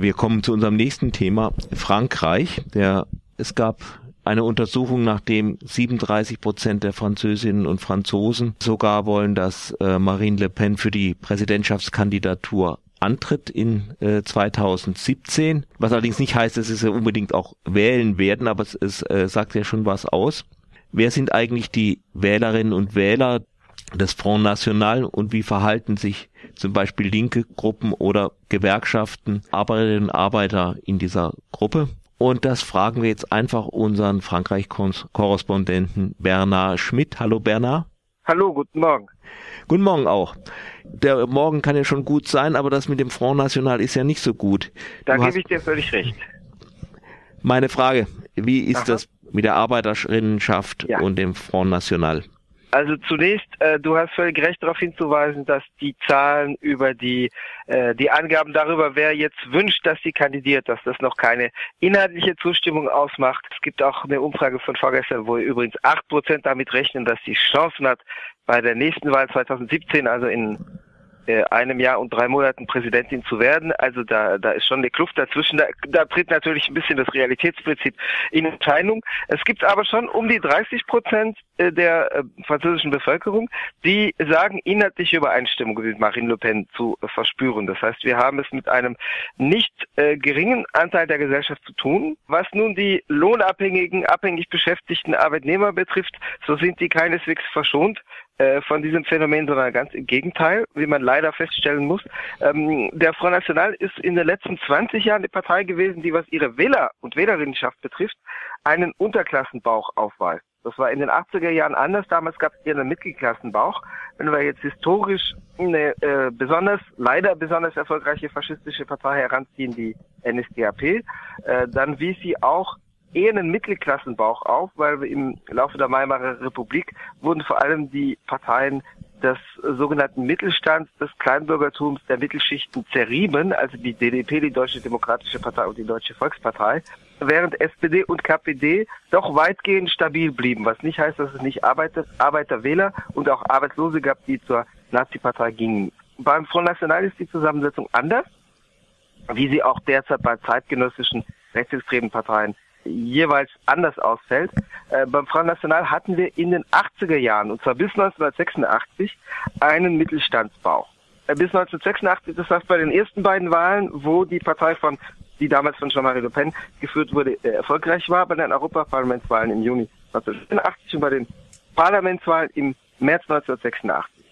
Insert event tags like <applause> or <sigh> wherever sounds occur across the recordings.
Wir kommen zu unserem nächsten Thema, Frankreich. Der, es gab eine Untersuchung, nachdem 37 Prozent der Französinnen und Franzosen sogar wollen, dass äh, Marine Le Pen für die Präsidentschaftskandidatur antritt in äh, 2017, was allerdings nicht heißt, dass sie unbedingt auch wählen werden, aber es, es äh, sagt ja schon was aus. Wer sind eigentlich die Wählerinnen und Wähler des Front National und wie verhalten sich zum Beispiel linke Gruppen oder Gewerkschaften, Arbeiterinnen und Arbeiter in dieser Gruppe? Und das fragen wir jetzt einfach unseren Frankreich-Korrespondenten Bernard Schmidt. Hallo Bernard. Hallo, guten Morgen. Guten Morgen auch. Der Morgen kann ja schon gut sein, aber das mit dem Front National ist ja nicht so gut. Da gebe ich dir völlig recht. Meine Frage, wie ist Aha. das mit der Arbeiterinnenschaft ja. und dem Front National? Also zunächst, äh, du hast völlig recht darauf hinzuweisen, dass die Zahlen über die äh, die Angaben darüber, wer jetzt wünscht, dass sie kandidiert, dass das noch keine inhaltliche Zustimmung ausmacht. Es gibt auch eine Umfrage von vorgestern, wo übrigens acht Prozent damit rechnen, dass sie Chancen hat, bei der nächsten Wahl 2017, also in äh, einem Jahr und drei Monaten Präsidentin zu werden. Also da, da ist schon eine Kluft dazwischen. Da, da tritt natürlich ein bisschen das Realitätsprinzip in Erscheinung. Es gibt aber schon um die 30 Prozent äh, der äh, französischen Bevölkerung, die sagen, inhaltliche Übereinstimmung mit Marine Le Pen zu verspüren. Das heißt, wir haben es mit einem nicht äh, geringen Anteil der Gesellschaft zu tun. Was nun die lohnabhängigen, abhängig beschäftigten Arbeitnehmer betrifft, so sind die keineswegs verschont von diesem Phänomen, sondern ganz im Gegenteil, wie man leider feststellen muss. Ähm, der Front National ist in den letzten 20 Jahren die Partei gewesen, die was ihre Wähler und Wählerinnenschaft betrifft, einen Unterklassenbauch aufweist. Das war in den 80er Jahren anders. Damals gab es eher einen Mittelklassenbauch. Wenn wir jetzt historisch eine äh, besonders, leider besonders erfolgreiche faschistische Partei heranziehen, die NSDAP, äh, dann wies sie auch eher einen Mittelklassenbauch auf, weil im Laufe der Weimarer Republik wurden vor allem die Parteien des sogenannten Mittelstands, des Kleinbürgertums, der Mittelschichten zerrieben, also die DDP, die Deutsche Demokratische Partei und die Deutsche Volkspartei, während SPD und KPD doch weitgehend stabil blieben, was nicht heißt, dass es nicht Arbeiter, Arbeiterwähler und auch Arbeitslose gab, die zur Nazi-Partei gingen. Beim Front National ist die Zusammensetzung anders, wie sie auch derzeit bei zeitgenössischen rechtsextremen Parteien jeweils anders ausfällt. Äh, beim Front National hatten wir in den 80er Jahren, und zwar bis 1986, einen Mittelstandsbau. Äh, bis 1986, das heißt bei den ersten beiden Wahlen, wo die Partei von, die damals von Jean-Marie Le Pen geführt wurde, äh, erfolgreich war, bei den Europaparlamentswahlen im Juni 1986 und bei den Parlamentswahlen im März 1986.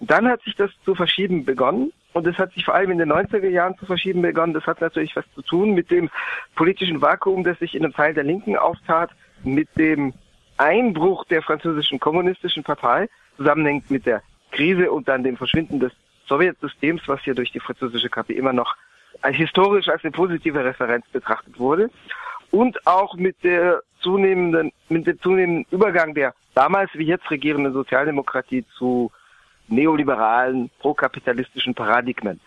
Dann hat sich das zu verschieben begonnen und es hat sich vor allem in den 90er Jahren zu verschieben begonnen. Das hat natürlich was zu tun mit dem politischen Vakuum, das sich in einem Teil der Linken auftat, mit dem Einbruch der französischen kommunistischen Partei, zusammenhängt mit der Krise und dann dem Verschwinden des Sowjetsystems, was hier durch die französische KP immer noch historisch als eine positive Referenz betrachtet wurde. Und auch mit der zunehmenden, mit dem zunehmenden Übergang der damals wie jetzt regierenden Sozialdemokratie zu neoliberalen, prokapitalistischen Paradigmen.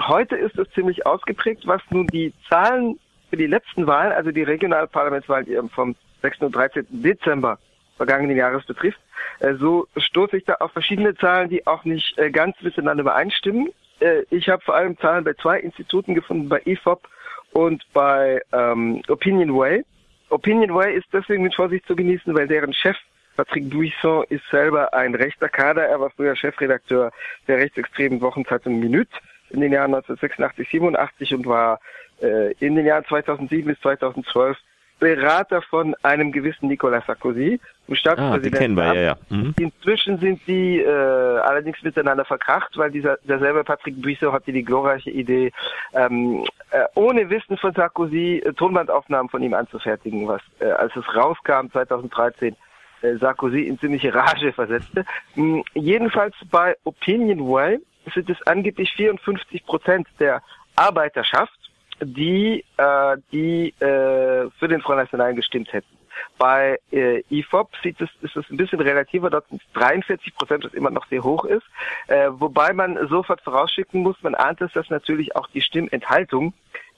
Heute ist es ziemlich ausgeprägt, was nun die Zahlen für die letzten Wahlen, also die Regionalparlamentswahlen vom 6. und 13. Dezember vergangenen Jahres betrifft. Äh, so stoße ich da auf verschiedene Zahlen, die auch nicht äh, ganz miteinander übereinstimmen. Äh, ich habe vor allem Zahlen bei zwei Instituten gefunden, bei IFOP und bei ähm, Opinion Way. Opinion Way ist deswegen mit Vorsicht zu genießen, weil deren Chef Patrick Buisson ist selber ein rechter Kader. Er war früher Chefredakteur der rechtsextremen Wochenzeitung Minute in den Jahren 1986, 87 und war äh, in den Jahren 2007 bis 2012 Berater von einem gewissen Nicolas Sarkozy, dem Staatspräsidenten. Ah, die kennen wir, ja, ja. Mhm. Inzwischen sind die äh, allerdings miteinander verkracht, weil dieser derselbe Patrick Buisson hatte die glorreiche Idee, ähm, äh, ohne Wissen von Sarkozy äh, Tonbandaufnahmen von ihm anzufertigen, was äh, als es rauskam 2013 äh, Sarkozy in ziemliche Rage versetzte. Hm, jedenfalls bei Opinion Way sind es angeblich 54 Prozent der Arbeiterschaft, die, äh, die äh, für den Front National gestimmt hätten. Bei äh, IFOP sieht es, ist es ein bisschen relativer, dort sind es 43 Prozent, was immer noch sehr hoch ist. Äh, wobei man sofort vorausschicken muss, man ahnt es, dass natürlich auch die Stimmenthaltung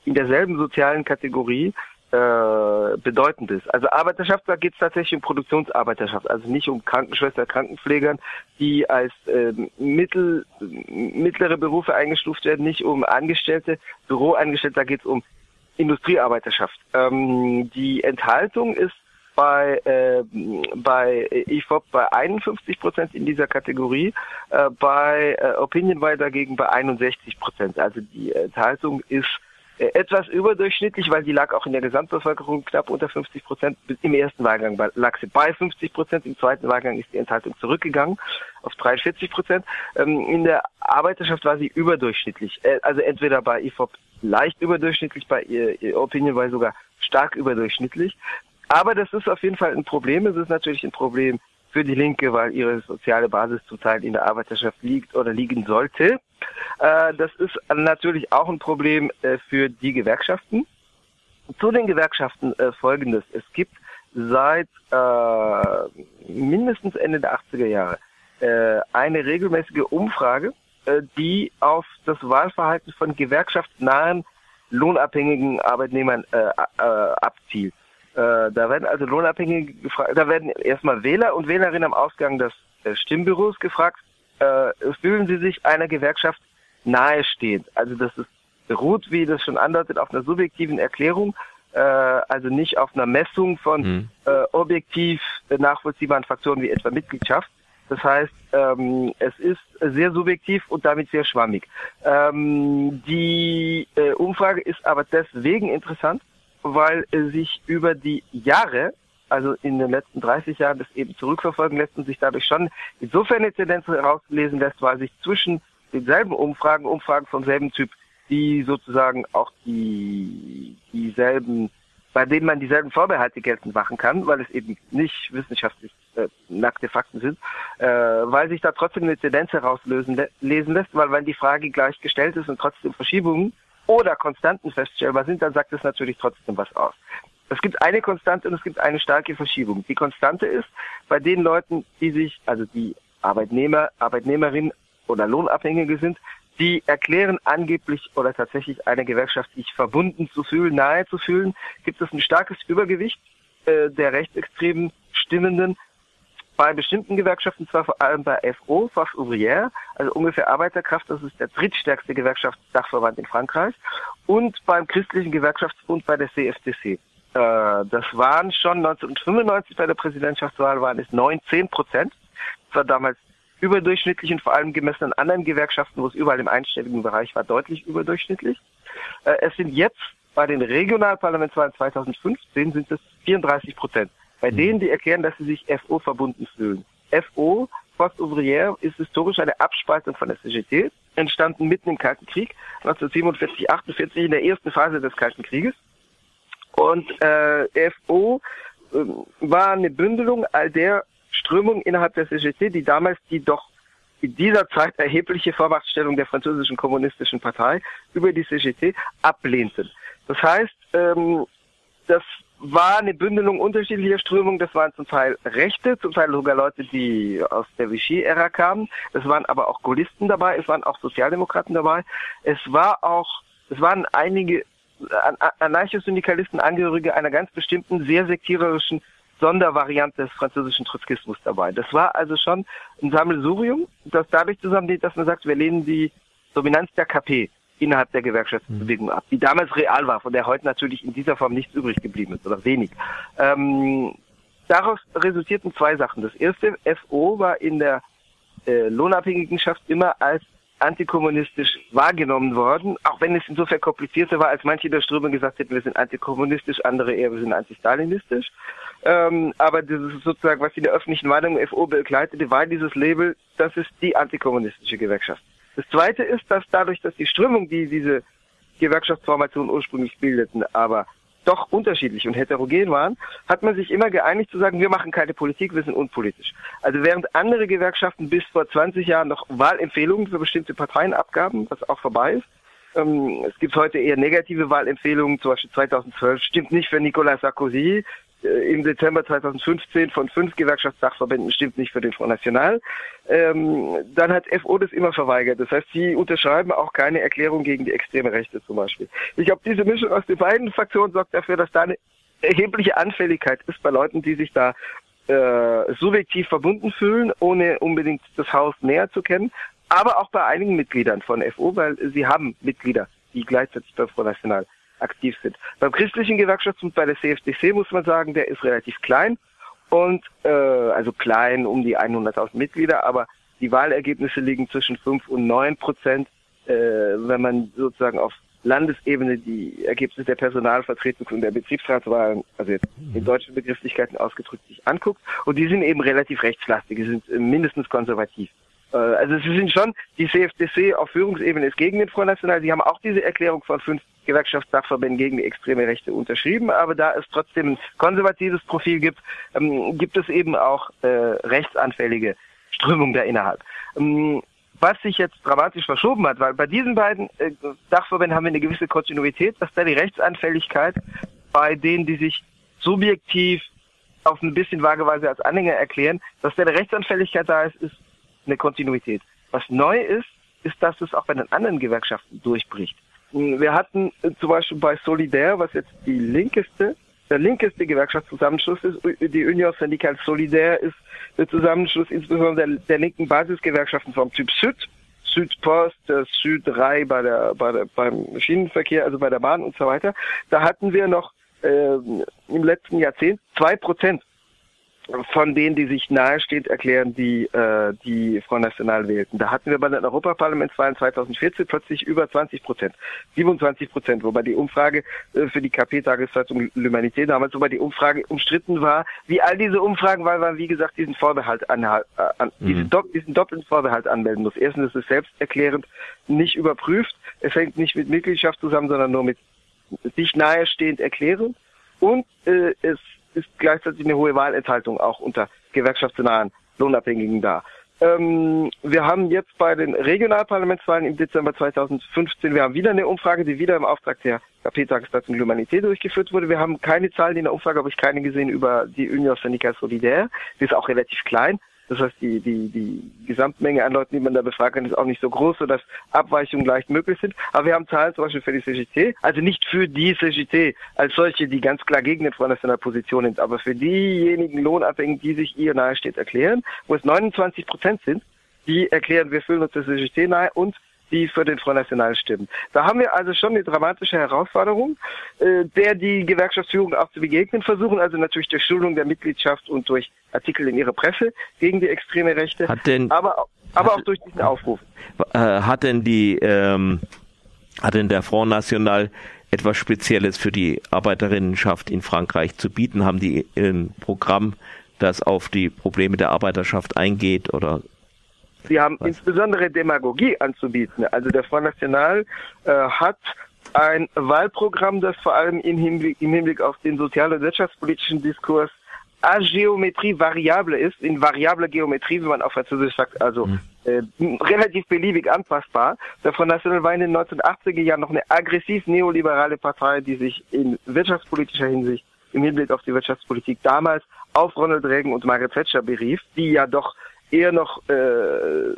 in derselben sozialen Kategorie äh, bedeutend ist. Also Arbeiterschaft, da geht es tatsächlich um Produktionsarbeiterschaft, also nicht um Krankenschwester, Krankenpflegern, die als äh, mittel, mittlere Berufe eingestuft werden, nicht um Angestellte, Büroangestellte, da geht es um Industriearbeiterschaft. Ähm, die Enthaltung ist bei, äh, bei IFOP bei 51 Prozent in dieser Kategorie, äh, bei äh, Opinionway dagegen bei 61 Prozent. Also die Enthaltung ist etwas überdurchschnittlich, weil die lag auch in der Gesamtbevölkerung knapp unter 50 Prozent. Im ersten Wahlgang lag sie bei 50 Prozent, im zweiten Wahlgang ist die Enthaltung zurückgegangen auf 43 Prozent. Ähm, in der Arbeiterschaft war sie überdurchschnittlich, äh, also entweder bei IFOP leicht überdurchschnittlich, bei Opinion war sogar stark überdurchschnittlich. Aber das ist auf jeden Fall ein Problem. Es ist natürlich ein Problem für die Linke, weil ihre soziale Basis zurzeit in der Arbeiterschaft liegt oder liegen sollte. Äh, das ist natürlich auch ein Problem äh, für die Gewerkschaften. Zu den Gewerkschaften äh, folgendes. Es gibt seit mindestens Ende der 80er Jahre eine regelmäßige Umfrage, die auf das Wahlverhalten von gewerkschaftsnahen lohnabhängigen Arbeitnehmern abzielt. da werden also Lohnabhängige gefragt, da werden erstmal Wähler und Wählerinnen am Ausgang des Stimmbüros gefragt, äh, fühlen sie sich einer Gewerkschaft nahestehend. Also das ist beruht, wie das schon andeutet, auf einer subjektiven Erklärung, äh, also nicht auf einer Messung von mhm. äh, objektiv nachvollziehbaren Faktoren wie etwa Mitgliedschaft. Das heißt, ähm, es ist sehr subjektiv und damit sehr schwammig. Ähm, die äh, Umfrage ist aber deswegen interessant, weil äh, sich über die Jahre also in den letzten 30 Jahren das eben zurückverfolgen lässt und sich dadurch schon insofern eine Tendenz herauslesen lässt, weil sich zwischen denselben Umfragen, Umfragen vom selben Typ, die sozusagen auch die dieselben, bei denen man dieselben Vorbehalte geltend machen kann, weil es eben nicht wissenschaftlich äh, nackte Fakten sind, äh, weil sich da trotzdem eine Tendenz herauslesen lesen lässt, weil wenn die Frage gleich gestellt ist und trotzdem Verschiebungen oder Konstanten feststellbar sind, dann sagt es natürlich trotzdem was aus. Es gibt eine Konstante und es gibt eine starke Verschiebung. Die Konstante ist, bei den Leuten, die sich, also die Arbeitnehmer, Arbeitnehmerinnen oder Lohnabhängige sind, die erklären angeblich oder tatsächlich einer Gewerkschaft sich verbunden zu fühlen, nahe zu fühlen, gibt es ein starkes Übergewicht äh, der rechtsextremen Stimmenden bei bestimmten Gewerkschaften, zwar vor allem bei FO, Force Ouvrière, also ungefähr Arbeiterkraft, das ist der drittstärkste Gewerkschaftsdachverband in Frankreich, und beim christlichen Gewerkschaftsbund bei der CFTC. Äh, das waren schon 1995 bei der Präsidentschaftswahl waren es 19 Prozent. Das war damals überdurchschnittlich und vor allem gemessen an anderen Gewerkschaften, wo es überall im einstelligen Bereich war, deutlich überdurchschnittlich. Äh, es sind jetzt bei den Regionalparlamentswahlen 2015 sind es 34 Prozent. Bei mhm. denen, die erklären, dass sie sich FO verbunden fühlen. FO, Post Ouvrière, ist historisch eine Abspaltung von der CGT, entstanden mitten im Kalten Krieg, 1947, 48 in der ersten Phase des Kalten Krieges. Und äh, FO äh, war eine Bündelung all der Strömungen innerhalb der CGT, die damals die doch in dieser Zeit erhebliche Vormachtstellung der französischen kommunistischen Partei über die CGT ablehnten. Das heißt, ähm, das war eine Bündelung unterschiedlicher Strömungen. Das waren zum Teil Rechte, zum Teil sogar Leute, die aus der Vichy-Ära kamen. Es waren aber auch Gaullisten dabei, es waren auch Sozialdemokraten dabei. Es war auch, es waren einige Anarcho-Syndikalisten, Angehörige einer ganz bestimmten, sehr sektiererischen Sondervariante des französischen Trotzkismus dabei. Das war also schon ein Sammelsurium, das dadurch zusammengeht, dass man sagt, wir lehnen die Dominanz der KP innerhalb der Gewerkschaftsbewegung ab, die damals real war, von der heute natürlich in dieser Form nichts übrig geblieben ist oder wenig. Ähm, daraus resultierten zwei Sachen. Das erste, FO war in der äh, Lohnabhängigenschaft immer als antikommunistisch wahrgenommen worden, auch wenn es insofern komplizierter war, als manche der Strömung gesagt hätten, wir sind antikommunistisch, andere eher, wir sind antistalinistisch. Ähm, aber dieses sozusagen, was in der öffentlichen Meinung FO begleitete, war dieses Label, das ist die antikommunistische Gewerkschaft. Das zweite ist, dass dadurch, dass die Strömung, die diese Gewerkschaftsformation ursprünglich bildeten, aber doch unterschiedlich und heterogen waren, hat man sich immer geeinigt zu sagen, wir machen keine Politik, wir sind unpolitisch. Also während andere Gewerkschaften bis vor 20 Jahren noch Wahlempfehlungen für bestimmte Parteien abgaben, was auch vorbei ist, ähm, es gibt heute eher negative Wahlempfehlungen, zum Beispiel 2012 stimmt nicht für Nicolas Sarkozy, im Dezember 2015 von fünf Gewerkschaftssachverbänden stimmt nicht für den Front National. Ähm, dann hat FO das immer verweigert. Das heißt, sie unterschreiben auch keine Erklärung gegen die extreme Rechte zum Beispiel. Ich glaube, diese Mischung aus den beiden Fraktionen sorgt dafür, dass da eine erhebliche Anfälligkeit ist bei Leuten, die sich da äh, subjektiv verbunden fühlen, ohne unbedingt das Haus näher zu kennen, aber auch bei einigen Mitgliedern von FO, weil sie haben Mitglieder, die gleichzeitig bei Front National aktiv sind. Beim christlichen Gewerkschaftsbund bei der CFDC muss man sagen, der ist relativ klein und äh, also klein um die 100.000 Mitglieder, aber die Wahlergebnisse liegen zwischen 5 und 9 Prozent, äh, wenn man sozusagen auf Landesebene die Ergebnisse der Personalvertretung und der Betriebsratswahlen, also jetzt in deutschen Begrifflichkeiten ausgedrückt, sich anguckt. Und die sind eben relativ rechtslastig, die sind mindestens konservativ. Äh, also sie sind schon, die CFDC auf Führungsebene ist gegen den Front National. Sie haben auch diese Erklärung von fünf Gewerkschaftssachverbänden gegen die extreme Rechte unterschrieben, aber da es trotzdem ein konservatives Profil gibt, ähm, gibt es eben auch äh, rechtsanfällige Strömungen da innerhalb. Ähm, was sich jetzt dramatisch verschoben hat, weil bei diesen beiden äh, Dachverbänden haben wir eine gewisse Kontinuität, dass da die Rechtsanfälligkeit bei denen, die sich subjektiv auf ein bisschen vageweise als Anhänger erklären, dass da eine Rechtsanfälligkeit da ist, ist eine Kontinuität. Was neu ist, ist, dass es auch bei den anderen Gewerkschaften durchbricht. Wir hatten äh, zum Beispiel bei Solidaire, was jetzt die linkeste, der linkeste Gewerkschaftszusammenschluss ist, die Union Syndicale Solidaire ist der Zusammenschluss insbesondere der, der linken Basisgewerkschaften vom Typ Süd, Südpost, Süd 3 bei der, bei der, beim Schienenverkehr, also bei der Bahn und so weiter. Da hatten wir noch äh, im letzten Jahrzehnt zwei Prozent von denen, die sich nahestehend erklären, die äh, die Front National wählten. Da hatten wir bei den Europaparlamentswahlen 2014 plötzlich über 20 Prozent, 27 Prozent, wobei die Umfrage äh, für die KP-Tageszeitung L'Humanité damals, wobei die Umfrage umstritten war, wie all diese Umfragen, weil man, wie gesagt, diesen Vorbehalt an, äh, an mhm. diesen, do, diesen doppelten Vorbehalt anmelden muss. Erstens ist es selbsterklärend nicht überprüft, es hängt nicht mit Mitgliedschaft zusammen, sondern nur mit sich nahestehend erklären und äh, es ist gleichzeitig eine hohe Wahlenthaltung auch unter gewerkschaftsnahen Lohnabhängigen da. Ähm, wir haben jetzt bei den Regionalparlamentswahlen im Dezember 2015, wir haben wieder eine Umfrage, die wieder im Auftrag der KP-Tageszeitung L'Humanité durchgeführt wurde. Wir haben keine Zahlen in der Umfrage, habe ich keine gesehen über die Union Syndicale Solidaire. Die ist auch relativ klein. Das heißt, die, die, die Gesamtmenge an Leuten, die man da befragen kann, ist auch nicht so groß, sodass Abweichungen leicht möglich sind. Aber wir haben Zahlen zum Beispiel für die CGT, also nicht für die CGT als solche, die ganz klar gegen den Front National Position sind, aber für diejenigen Lohnabhängigen, die sich ihr nahesteht, erklären, wo es 29 Prozent sind, die erklären, wir fühlen uns der CGT nahe und die für den Front National stimmen. Da haben wir also schon eine dramatische Herausforderung, äh, der die Gewerkschaftsführung auch zu begegnen versuchen, also natürlich durch Schulung der Mitgliedschaft und durch Artikel in ihrer Presse gegen die extreme Rechte, hat denn, aber, aber hat, auch durch diesen Aufruf. Äh, hat denn die, ähm, hat denn der Front National etwas Spezielles für die Arbeiterinnenschaft in Frankreich zu bieten? Haben die ein Programm, das auf die Probleme der Arbeiterschaft eingeht oder Sie haben Was? insbesondere Demagogie anzubieten. Also der Front National äh, hat ein Wahlprogramm, das vor allem im Hinblick, im Hinblick auf den sozial- und wirtschaftspolitischen Diskurs a Geometrie variable ist, in variable Geometrie, wie man auf Französisch sagt, also mhm. äh, relativ beliebig anpassbar. Der Front National war in den 1980er Jahren noch eine aggressiv neoliberale Partei, die sich in wirtschaftspolitischer Hinsicht im Hinblick auf die Wirtschaftspolitik damals auf Ronald Reagan und Margaret Thatcher berief, die ja doch eher noch äh,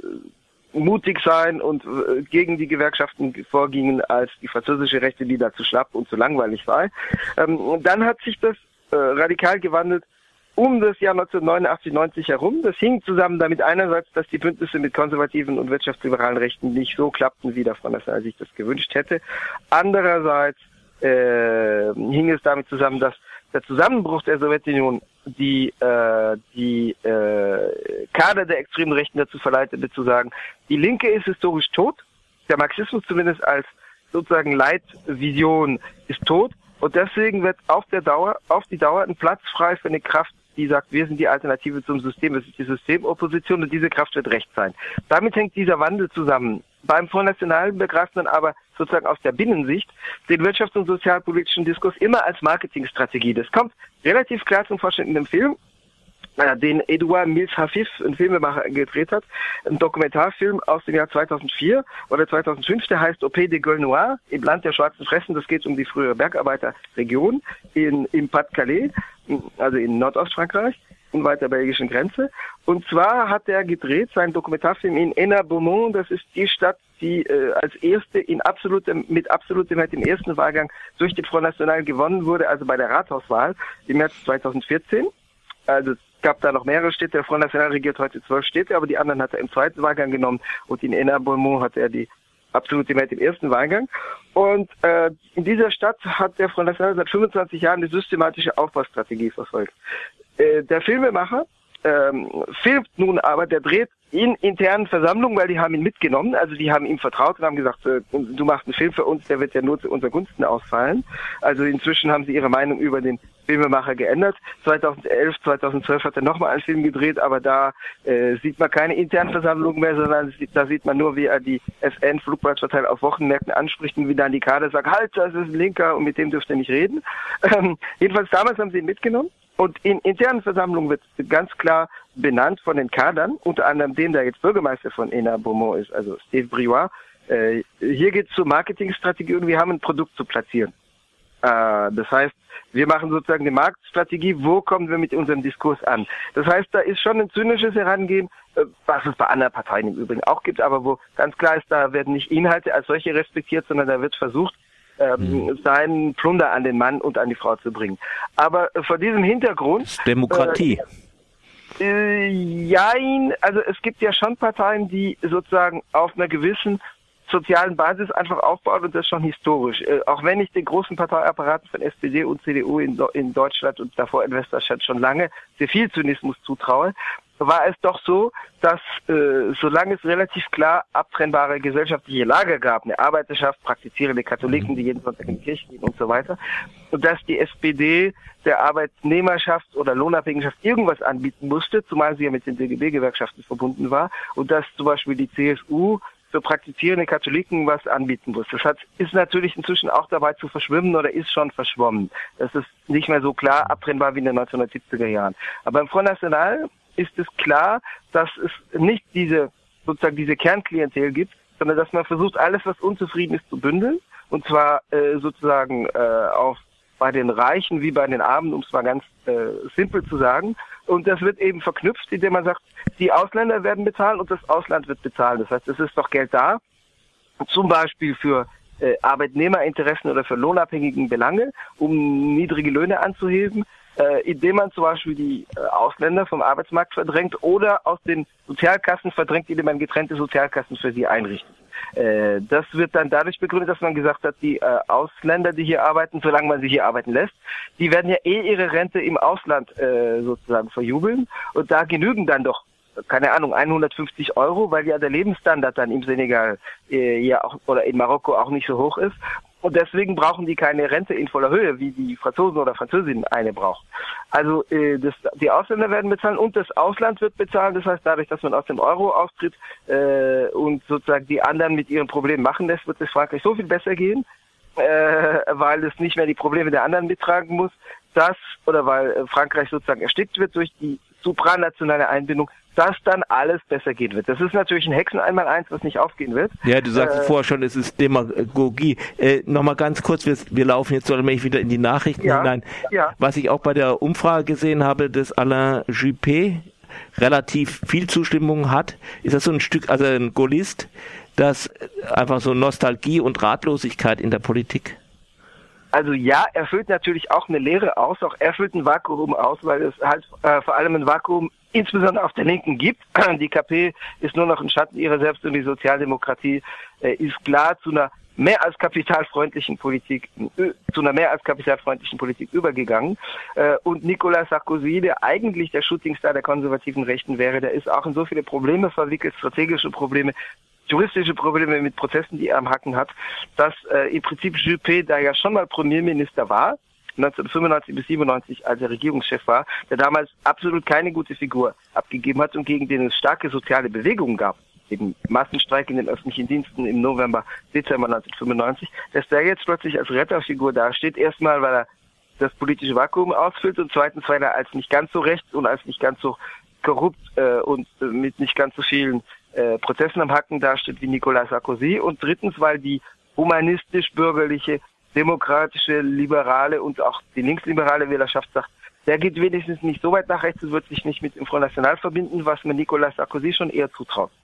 mutig sein und äh, gegen die Gewerkschaften vorgingen als die französische Rechte, die da zu schlapp und zu langweilig sei. Ähm, und dann hat sich das äh, radikal gewandelt um das Jahr 1989, 90 herum. Das hing zusammen damit einerseits, dass die Bündnisse mit konservativen und wirtschaftsliberalen Rechten nicht so klappten, wie der Front National sich das gewünscht hätte. Andererseits äh, hing es damit zusammen, dass der Zusammenbruch der Sowjetunion die äh, die äh, Kader der extremen Rechten dazu verleitete zu sagen, die Linke ist historisch tot, der Marxismus zumindest als sozusagen Leitvision ist tot und deswegen wird auf der Dauer auf die Dauer ein Platz frei für eine Kraft, die sagt, wir sind die Alternative zum System, wir sind die Systemopposition und diese Kraft wird recht sein. Damit hängt dieser Wandel zusammen. Beim Front National begreift man aber sozusagen aus der Binnensicht den wirtschafts- und sozialpolitischen Diskurs immer als Marketingstrategie. Das kommt relativ klar zum Vorschein in dem Film, äh, den Edouard Mills Hafif, ein Filmemacher, gedreht hat. Ein Dokumentarfilm aus dem Jahr 2004 oder 2005, der heißt Pays de Gueule Noire, im Land der schwarzen Fressen. Das geht um die frühere Bergarbeiterregion in, im Pas-de-Calais. Also in Nordostfrankreich, unweit der belgischen Grenze. Und zwar hat er gedreht seinen Dokumentarfilm in Enna-Beaumont. Das ist die Stadt, die äh, als erste in absolutem, mit absolutem Mehrheit im ersten Wahlgang durch den Front National gewonnen wurde, also bei der Rathauswahl im März 2014. Also es gab da noch mehrere Städte. Der Front National regiert heute zwölf Städte, aber die anderen hat er im zweiten Wahlgang genommen und in Enna-Beaumont hat er die absolute Mehrheit im ersten Wahlgang. Und äh, in dieser Stadt hat der Front National seit 25 Jahren eine systematische Aufbaustrategie verfolgt. Äh, der Filmemacher ähm, filmt nun aber, der dreht in internen Versammlungen, weil die haben ihn mitgenommen, also die haben ihm vertraut und haben gesagt, äh, du machst einen Film für uns, der wird ja nur zu unseren Gunsten ausfallen. Also inzwischen haben sie ihre Meinung über den Filmemacher geändert. 2011, 2012 hat er nochmal einen Film gedreht, aber da äh, sieht man keine internen Versammlungen mehr, sondern da sieht man nur, wie er die FN Flugblattverteiler auf Wochenmärkten anspricht und wie dann die Kader sagt, halt, das ist ein Linker und mit dem dürft ihr nicht reden. <laughs> Ähm, jedenfalls damals haben sie ihn mitgenommen und in internen Versammlungen wird ganz klar benannt von den Kadern, unter anderem dem, der jetzt Bürgermeister von Ena Beaumont ist, also Steve Briois. Äh, hier geht es zur Marketingstrategie und wir haben ein Produkt zu platzieren. Äh, das heißt, wir machen sozusagen eine Marktstrategie, wo kommen wir mit unserem Diskurs an. Das heißt, da ist schon ein zynisches Herangehen, äh, was es bei anderen Parteien im Übrigen auch gibt, aber wo ganz klar ist, da werden nicht Inhalte als solche respektiert, sondern da wird versucht, ähm, mhm. seinen Plunder an den Mann und an die Frau zu bringen. Aber vor diesem Hintergrund. Demokratie. Äh, äh, jein, also es gibt ja schon Parteien, die sozusagen auf einer gewissen sozialen Basis einfach aufbauen und das schon historisch. Äh, auch wenn ich den großen Parteiapparaten von SPD und CDU in, in Deutschland und davor in Westdeutschland schon lange sehr viel Zynismus zutraue, war es doch so, dass äh, solange es relativ klar abtrennbare gesellschaftliche Lager gab, eine Arbeiterschaft, praktizierende Katholiken, die jeden Sonntag in die Kirche gehen und so weiter, und dass die SPD der Arbeitnehmerschaft oder Lohnabhängigschaft irgendwas anbieten musste, zumal sie ja mit den DGB-Gewerkschaften verbunden war, und dass zum Beispiel die CSU für praktizierende Katholiken was anbieten muss. Das hat, ist natürlich inzwischen auch dabei zu verschwimmen oder ist schon verschwommen. Das ist nicht mehr so klar abtrennbar wie in den 1970er Jahren. Aber im Front National ist es klar, dass es nicht diese, sozusagen diese Kernklientel gibt, sondern dass man versucht, alles, was unzufrieden ist, zu bündeln. Und zwar äh, sozusagen äh, auf bei den Reichen wie bei den Armen, um es mal ganz äh, simpel zu sagen. Und das wird eben verknüpft, indem man sagt, die Ausländer werden bezahlen und das Ausland wird bezahlen. Das heißt, es ist doch Geld da, zum Beispiel für äh, Arbeitnehmerinteressen oder für lohnabhängigen Belange, um niedrige Löhne anzuheben äh, indem man zum Beispiel die äh, Ausländer vom Arbeitsmarkt verdrängt oder aus den Sozialkassen verdrängt, indem man getrennte Sozialkassen für sie einrichtet. Äh, das wird dann dadurch begründet, dass man gesagt hat, die äh, Ausländer, die hier arbeiten, solange man sie hier arbeiten lässt, die werden ja eh ihre Rente im Ausland äh, sozusagen verjubeln und da genügen dann doch keine Ahnung, 150 Euro, weil ja der Lebensstandard dann im Senegal äh, ja auch oder in Marokko auch nicht so hoch ist. Und deswegen brauchen die keine Rente in voller Höhe, wie die Franzosen oder Französinnen eine braucht. Also äh, das, die Ausländer werden bezahlen und das Ausland wird bezahlen. Das heißt, dadurch, dass man aus dem Euro austritt äh, und sozusagen die anderen mit ihren Problemen machen lässt, wird es Frankreich so viel besser gehen, äh, weil es nicht mehr die Probleme der anderen mittragen muss, dass oder weil Frankreich sozusagen erstickt wird durch die supranationale Einbindung, dass dann alles besser gehen wird. Das ist natürlich ein Hexen einmal eins, was nicht aufgehen wird. Ja, du sagst äh, vorher schon, es ist Demagogie. Äh, Nochmal ganz kurz, wir, wir laufen jetzt allmählich wieder in die Nachrichten ja, hinein. Ja. Was ich auch bei der Umfrage gesehen habe, dass Alain Juppé relativ viel Zustimmung hat. Ist das so ein Stück, also ein Gaullist, das einfach so Nostalgie und Ratlosigkeit in der Politik? Also ja, er füllt natürlich auch eine Lehre aus, auch er füllt ein Vakuum aus, weil es halt äh, vor allem ein Vakuum insbesondere auf der Linken gibt. <clears throat> Die KP ist nur noch ein Schatten ihrer selbst und die Sozialdemokratie äh, ist klar zu einer mehr als kapitalfreundlichen Politik, äh, zu einer mehr als kapitalfreundlichen Politik übergegangen. Äh, und Nicolas Sarkozy, der eigentlich der Shootingstar der konservativen Rechten wäre, der ist auch in so viele Probleme verwickelt, strategische Probleme, juristische Probleme mit Prozessen, die er am Hacken hat, dass äh, im Prinzip Juppé, der ja schon mal Premierminister war, 1995 bis 97, als er Regierungschef war, der damals absolut keine gute Figur abgegeben hat und gegen den es starke soziale Bewegungen gab, eben Massenstreik in den öffentlichen Diensten im November, Dezember 1995, dass der jetzt plötzlich als Retterfigur dasteht, erstmal, weil er das politische Vakuum ausfüllt und zweitens, weil er als nicht ganz so rechts und als nicht ganz so korrupt äh, und äh, mit nicht ganz so vielen äh, Prozessen am Hacken dasteht wie Nicolas Sarkozy und drittens, weil die humanistisch-bürgerliche, demokratische, liberale und auch die linksliberale Wählerschaft sagt, der geht wenigstens nicht so weit nach rechts und wird sich nicht mit dem Front National verbinden, was man Nicolas Sarkozy schon eher zutraut.